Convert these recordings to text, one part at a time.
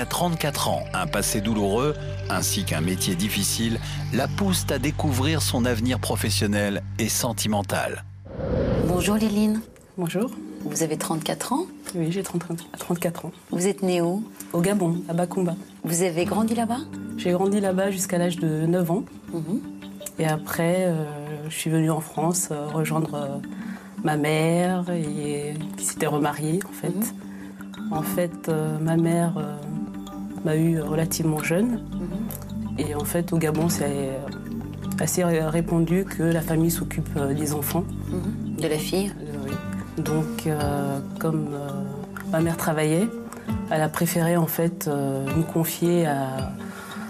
A 34 ans, un passé douloureux ainsi qu'un métier difficile la poussent à découvrir son avenir professionnel et sentimental. Bonjour Liline. Bonjour. Vous avez 34 ans Oui, j'ai 34 ans. Vous êtes née où? Au Gabon, à Bakumba. Vous avez grandi là-bas? J'ai grandi là-bas jusqu'à l'âge de 9 ans. Mhm. Et après, euh, je suis venue en France euh, rejoindre euh, ma mère et, qui s'était remariée en fait. En fait, euh, ma mère euh, m'a eu relativement jeune. Et en fait, au Gabon, c'est assez répandu que la famille s'occupe euh, des enfants. Mhm. De la fille Euh, oui. Donc, euh, comme euh, ma mère travaillait, elle a préféré en fait euh, nous confier à,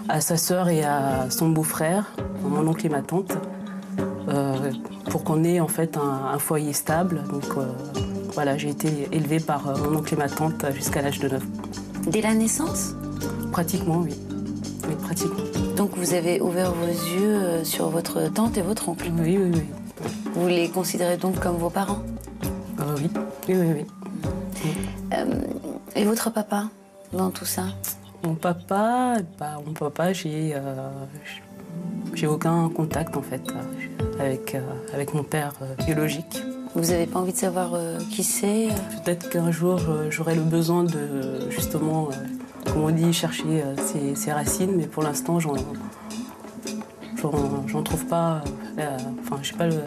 à sa sœur et à son beau-frère, mon oncle et ma tante, pour qu'on ait en fait un, un foyer stable. Donc, voilà, j'ai été élevée par mon oncle et ma tante jusqu'à l'âge de 9 ans. Dès la naissance? Pratiquement, oui. Oui, pratiquement. Donc vous avez ouvert vos yeux euh, sur votre tante et votre oncle. Oui, oui, oui. Vous les considérez donc comme vos parents? Euh, oui, oui, oui, oui. Euh, Et votre papa dans tout ça? Mon papa, bah, mon papa, j'ai euh, j'ai aucun contact en fait avec, avec mon père biologique. Vous n'avez pas envie de savoir qui c'est? Peut-être qu'un jour j'aurai le besoin de justement, comme on dit, chercher euh, ses, ses racines, mais pour l'instant j'en j'en- trouve pas. euh, Enfin, j'ai pas le-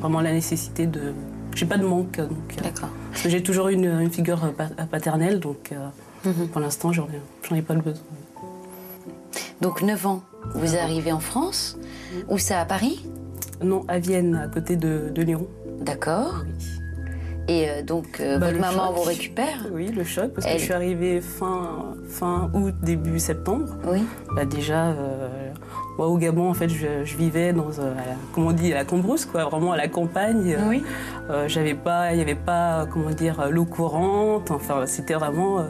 vraiment la nécessité de. J'ai pas de manque. Donc, euh, D'accord. parce que j'ai toujours une, une figure pa- paternelle, donc Mhm. pour l'instant j'en ai, j'en ai pas le besoin. Donc 9 ans, vous arrivez en France Où ça, à Paris? Non, à Vienne, à côté de, de Lyon. D'accord. Et euh, donc euh, Bah, votre maman choc. vous récupère? Oui, le choc, parce Elle- que je suis arrivée fin, fin août, début septembre. Oui. Bah déjà, euh, moi au Gabon, en fait, je, je vivais dans, euh, la- comment on dit, à la Cambrousse, quoi, vraiment à la campagne. Oui. J'avais pas, il n'y avait pas, comment dire, l'eau courante. Enfin, c'était vraiment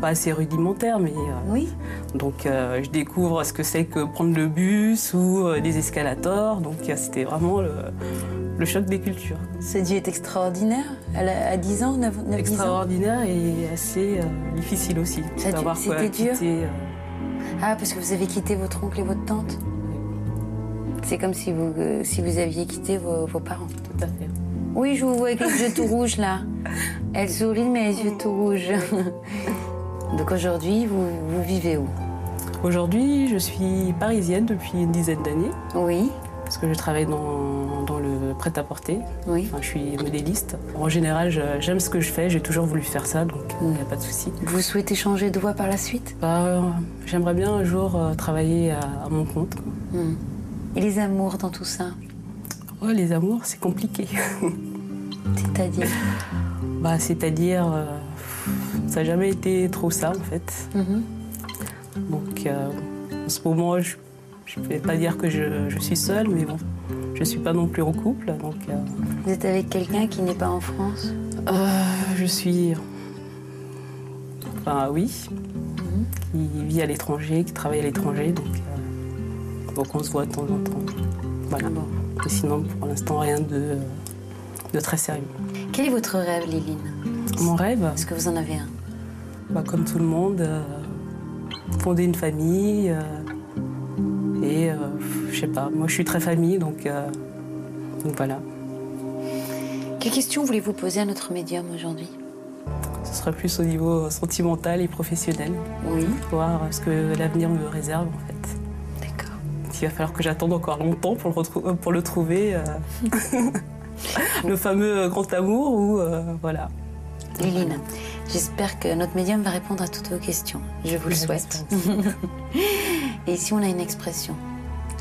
pas assez rudimentaire, mais euh, Oui. donc euh, je découvre ce que c'est que prendre le bus ou euh, des escalators. Donc c'était vraiment le, le choc des cultures. Ce Dieu est extraordinaire. Elle a à 10 ans, 9, 9 10 ans. extraordinaire et assez euh, difficile aussi. C'était dur quitter, euh, Ah, parce que vous avez quitté votre oncle et votre tante C'est comme si vous, euh, si vous aviez quitté vos, vos parents. tout à fait. Oui, je vous vois avec les yeux tout rouges là. Elle sourit, mais les yeux tout rouges. Donc aujourd'hui, vous, vous vivez où? Aujourd'hui, je suis parisienne depuis une dizaine d'années Oui, parce que je travaille dans, dans le prêt-à-porter. oui. Enfin, je suis modéliste. En général, j'aime ce que je fais. J'ai toujours voulu faire ça, donc il n'y a pas de souci. Vous souhaitez changer de voie par la suite? Bah, euh, J'aimerais bien un jour euh, travailler à, à mon compte. Hmm. Et les amours dans tout ça? Oh, les amours, c'est compliqué. C'est-à-dire? Bah, C'est-à-dire, euh, ça n'a jamais été trop ça en fait. Mhm. Donc, euh, en ce moment, je ne vais pas dire que je, je suis seule, mais bon, je ne suis pas non plus en couple. Donc, euh, Vous êtes avec quelqu'un qui n'est pas en France euh, je suis. Enfin, oui, qui vit à l'étranger, qui travaille à l'étranger, donc, euh, donc on se voit de temps en temps. Voilà. Bon. Et Sinon, pour l'instant, rien de, de très sérieux. Quel est votre rêve, Liline Mon rêve, Est-ce que vous en avez un bah, comme tout le monde, fonder une famille. Euh, et euh, je sais pas, moi je suis très famille, donc, euh, donc voilà. Quelles questions voulez-vous poser à notre médium aujourd'hui? Ce sera plus au niveau sentimental et professionnel, Oui. voir ce que l'avenir me réserve en fait. D'accord. Il va falloir que j'attende encore longtemps pour le, pour le trouver, euh, le fameux grand amour ou euh, voilà. Liline, j'espère que notre médium va répondre à toutes vos questions. Je vous le souhaite. Et ici, on a une expression.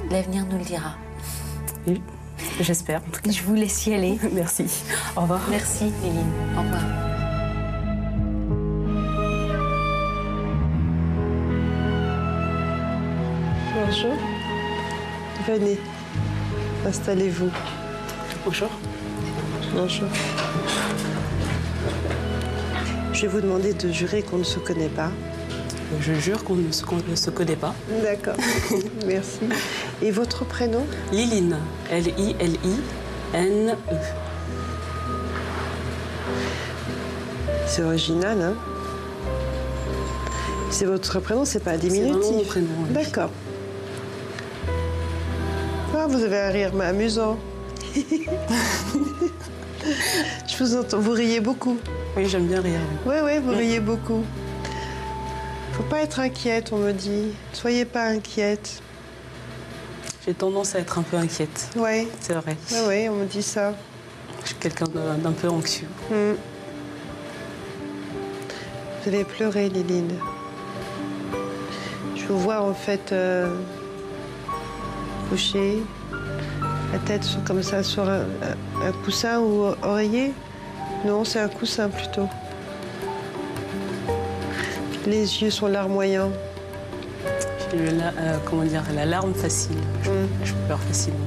L'avenir nous le dira. Oui, J'espère en tout cas. Je vous laisse y aller. Merci. Au revoir. Merci, Liline. Au revoir. Bonjour. Venez. Installez-vous. Bonjour. Bonjour. Je vais vous demander de jurer qu'on ne se connaît pas. Je jure qu'on ne, se- qu'on ne se connaît pas. D'accord. Merci. Et votre prénom? Liline. L-I-L-I-N-E. C'est original, hein? C'est votre prénom, c'est pas un C'est vraiment mon diminutif. prénom, oui. D'accord. Ah, vous avez un rire mais amusant. Je vous entends, vous riez beaucoup. Oui, j'aime bien rire. Oui, oui, vous riez beaucoup. Faut pas être inquiète, on me dit. Soyez pas inquiète. J'ai tendance à être un peu inquiète, Oui, c'est vrai. oui, oui, on me dit ça. Je suis quelqu'un d'un peu anxieux. Hmm. Vous allez pleurer, Liline. Je vous vois en fait euh, coucher, la tête comme ça sur un- un coussin ou oreiller. Non, c'est un coussin plutôt. Les yeux sont larmoyants. J'ai eu la, euh, comment dire, la larme facile. Je, Hmm. je pleure facilement.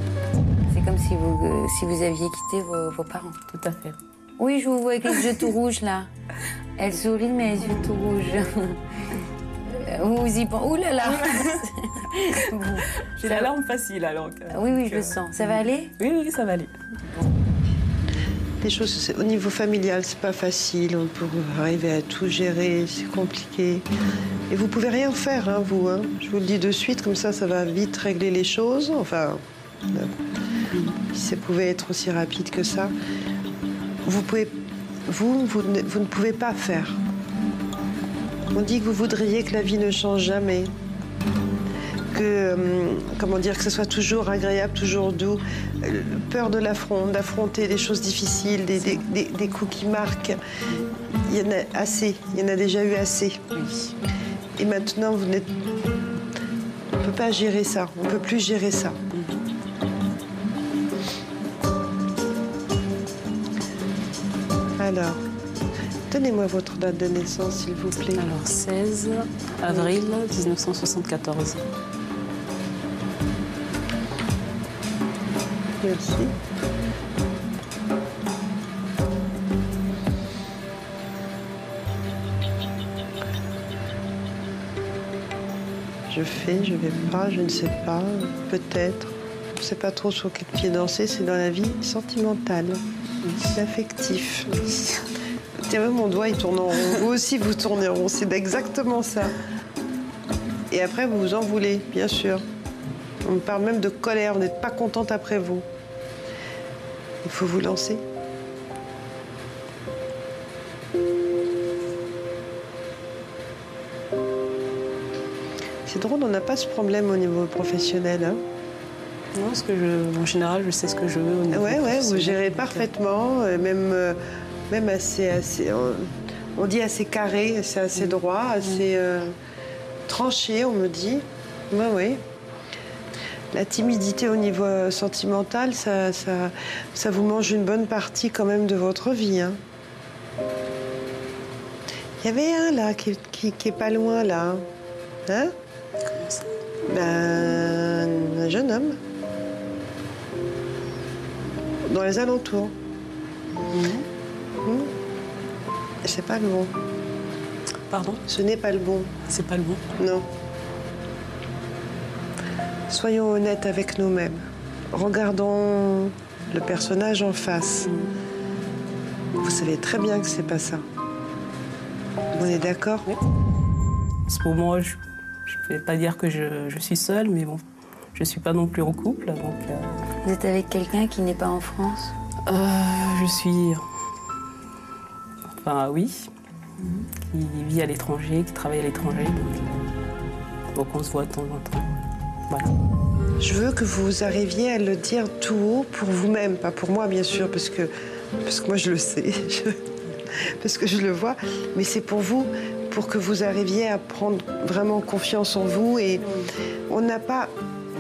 C'est comme si vous, euh, si vous aviez quitté vos, vos parents. Tout à fait. Oui, je vous vois avec les yeux tout rouges là. Elle sourit, mais les yeux tout rouges. Euh, Vous y pensez. Ouh là là J'ai la larme facile alors. que- Oui, oui, je le sens. Ça va aller? Oui, oui, ça va aller. Les choses, au niveau familial, c'est pas facile. On peut arriver à tout gérer, c'est compliqué. Et vous pouvez rien faire, hein, vous. hein. Je vous le dis de suite, comme ça, ça va vite régler les choses. Enfin, si ça pouvait être aussi rapide que ça. Vous pouvez, vous, vous vous ne pouvez pas faire. On dit que vous voudriez que la vie ne change jamais. Que, euh, comment dire, que ce soit toujours agréable, toujours doux. Euh, Peur de l'affront, d'affronter des choses difficiles, des, des- des- des coups qui marquent. Il y en a assez, il y en a déjà eu assez. Oui. Et maintenant, vous n'êtes. On ne peut pas gérer ça, on ne peut plus gérer ça. Alors, donnez-moi votre date de naissance, s'il vous plaît. Alors, 16 avril 1974. Je fais, je vais pas, je ne sais pas, peut-être. Je ne sais pas trop sur quel pied danser, c'est dans la vie sentimentale, l'affectif. Tiens, mon doigt, il tourne en rond. Vous aussi, vous tournez en rond, c'est exactement ça. Et après, vous vous en voulez, bien sûr. On parle même de colère, vous n'êtes pas contente après vous. Il faut vous lancer. C'est drôle, on n'a pas ce problème au niveau professionnel. Hein. Non, parce que je, en général, je sais ce que je veux. Au niveau Ouais, ouais, vous gérez euh, parfaitement, euh, même, euh, même assez, assez on, on dit assez carré, c'est assez droit, assez euh, tranché, on me dit. Oui, oui. La timidité au niveau euh, sentimental, ça, ça, ça vous mange une bonne partie quand même de votre vie. hein. Il y avait un là qui, qui, qui est pas loin là. Hein comment ça ben, un jeune homme. Dans les alentours. Hmm. C'est pas le bon. Pardon? Ce n'est pas le bon. C'est pas le bon. Non. Soyons honnêtes avec nous-mêmes. Regardons le personnage en face. Vous savez très bien que c'est pas ça. On est d'accord? Parce que pour moi, je ne vais pas dire que je, je suis seule, mais bon, je suis pas non plus en couple. Donc, euh, Vous êtes avec quelqu'un qui n'est pas en France? Euh, je suis. Enfin, oui. Qui vit à l'étranger, qui travaille à l'étranger. Donc, euh, donc on se voit de temps en temps. Je veux que vous arriviez à le dire tout haut pour vous-même, pas pour moi bien sûr, parce que, parce que moi je le sais, parce que je le vois, mais c'est pour vous, pour que vous arriviez à prendre vraiment confiance en vous. Et on n'a pas,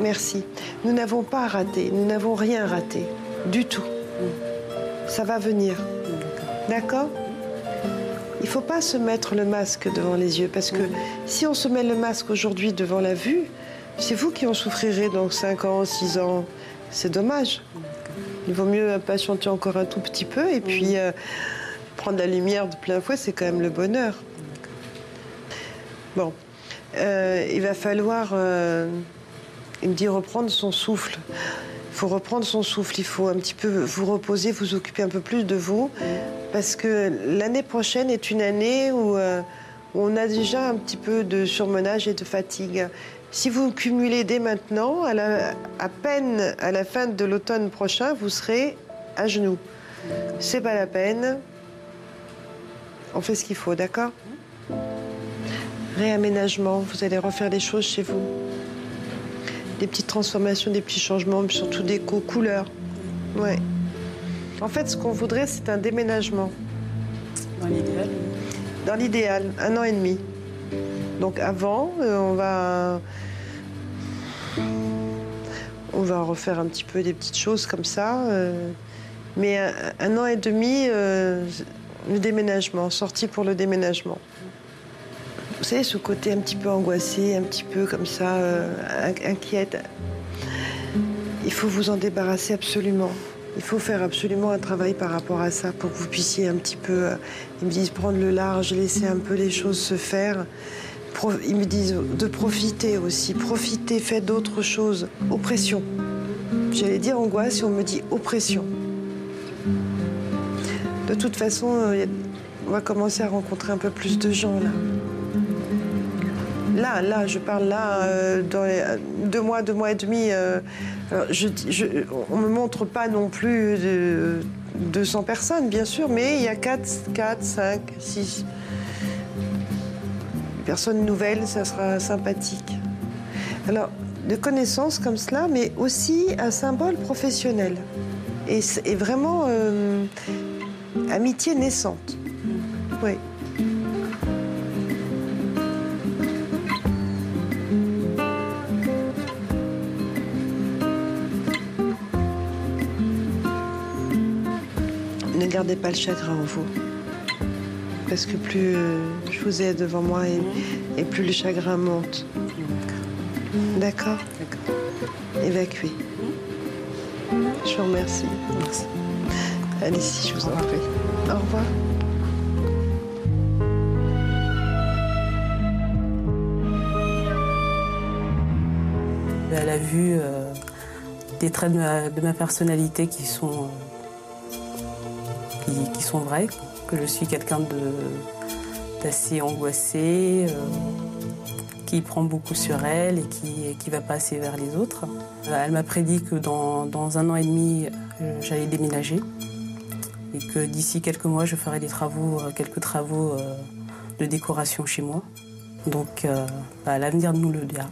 merci, nous n'avons pas raté, nous n'avons rien raté, du tout. Ça va venir, d'accord? Il ne faut pas se mettre le masque devant les yeux, parce que si on se met le masque aujourd'hui devant la vue, c'est vous qui en souffrirez dans 5 ans, 6 ans. C'est dommage. Il vaut mieux patienter encore un tout petit peu et puis euh, prendre la lumière de plein fouet, c'est quand même le bonheur. Bon, Euh, il va falloir, euh, il me dit, reprendre son souffle. Il faut reprendre son souffle, il faut un petit peu vous reposer, vous occuper un peu plus de vous, parce que l'année prochaine est une année où, où on a déjà un petit peu de surmenage et de fatigue. Si vous cumulez dès maintenant, à, la- à peine à la fin de l'automne prochain, vous serez à genoux. C'est pas la peine. On fait ce qu'il faut, d'accord? Réaménagement, vous allez refaire les choses chez vous. Des petites transformations, des petits changements, mais surtout des co- couleurs. Ouais. En fait, ce qu'on voudrait, c'est un déménagement. Dans l'idéal. Dans l'idéal, un an et demi. Donc avant, euh, on va. On va refaire un petit peu des petites choses comme ça. euh, mais un, an et demi, euh, le déménagement, sorti pour le déménagement. Vous savez, ce côté un petit peu angoissé, un petit peu comme ça, in- inquiète. Il faut vous en débarrasser absolument. Il faut faire absolument un travail par rapport à ça pour que vous puissiez un petit peu, ils me disent, prendre le large, laisser un peu les choses se faire. Ils me disent de profiter aussi, profiter, faites d'autres choses. Oppression. J'allais dire angoisse et on me dit oppression. De toute façon, euh, on va commencer à rencontrer un peu plus de gens là. Là, là, je parle là, euh, dans les euh, deux mois, deux mois et demi. on me montre pas non plus de 200 personnes, bien sûr, mais il y a 4, 4 5, 6 personnes nouvelles, ça sera sympathique. Alors, de connaissances comme cela, mais aussi un symbole professionnel. Et, vraiment, euh, amitié naissante. Oui. Ne gardez pas le chagrin en vous. Parce que plus euh, je vous ai devant moi et, et plus le chagrin monte. D'accord D'accord. Évacuez. Je vous remercie. Merci. Allez-y, je vous en prie. Au revoir. Elle a vu euh, des traits de ma, de ma personnalité qui sont, euh, qui, sont vrais, que je suis quelqu'un d'assez angoissé, euh, qui prend beaucoup sur elle et qui va pas assez vers les autres. Euh, Elle m'a prédit que dans, dans un an et demi, euh, j'allais déménager et que d'ici quelques mois, je ferai des travaux, quelques travaux de décoration chez moi. Donc, bah, l'avenir nous le dira.